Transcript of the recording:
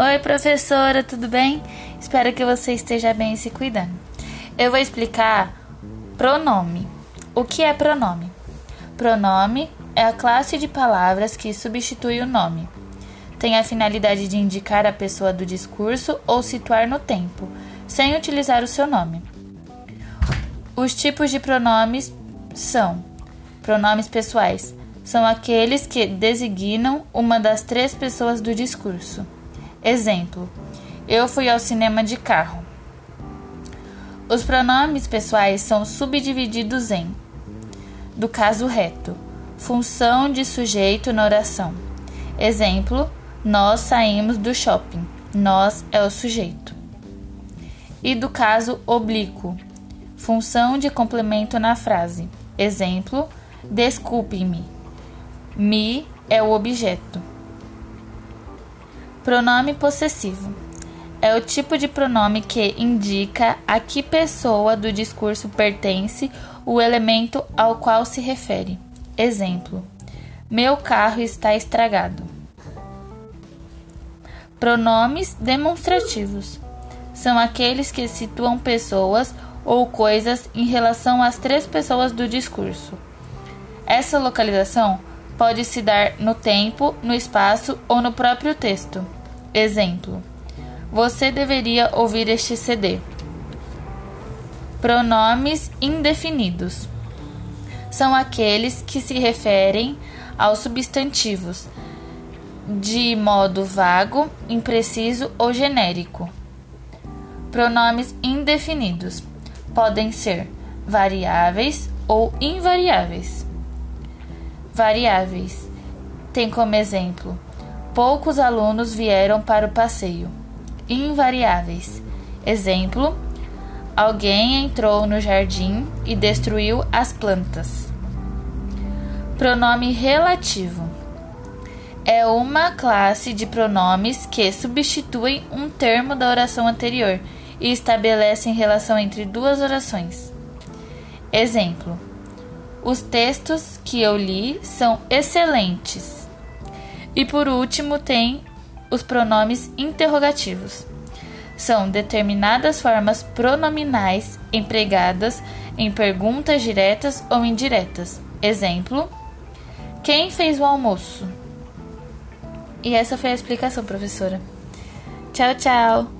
Oi, professora, tudo bem? Espero que você esteja bem e se cuidando. Eu vou explicar pronome. O que é pronome? Pronome é a classe de palavras que substitui o nome. Tem a finalidade de indicar a pessoa do discurso ou situar no tempo, sem utilizar o seu nome. Os tipos de pronomes são pronomes pessoais, são aqueles que designam uma das três pessoas do discurso. Exemplo: Eu fui ao cinema de carro. Os pronomes pessoais são subdivididos em do caso reto, função de sujeito na oração. Exemplo: Nós saímos do shopping. Nós é o sujeito. E do caso oblíquo, função de complemento na frase. Exemplo: Desculpe-me. Me é o objeto. Pronome possessivo é o tipo de pronome que indica a que pessoa do discurso pertence o elemento ao qual se refere. Exemplo: Meu carro está estragado. Pronomes demonstrativos são aqueles que situam pessoas ou coisas em relação às três pessoas do discurso. Essa localização pode se dar no tempo, no espaço ou no próprio texto. Exemplo: Você deveria ouvir este CD. Pronomes indefinidos são aqueles que se referem aos substantivos de modo vago, impreciso ou genérico. Pronomes indefinidos podem ser variáveis ou invariáveis variáveis. Tem como exemplo: poucos alunos vieram para o passeio. Invariáveis. Exemplo: alguém entrou no jardim e destruiu as plantas. Pronome relativo é uma classe de pronomes que substituem um termo da oração anterior e estabelecem relação entre duas orações. Exemplo: os textos que eu li são excelentes. E por último, tem os pronomes interrogativos. São determinadas formas pronominais empregadas em perguntas diretas ou indiretas. Exemplo: Quem fez o almoço? E essa foi a explicação, professora. Tchau, tchau!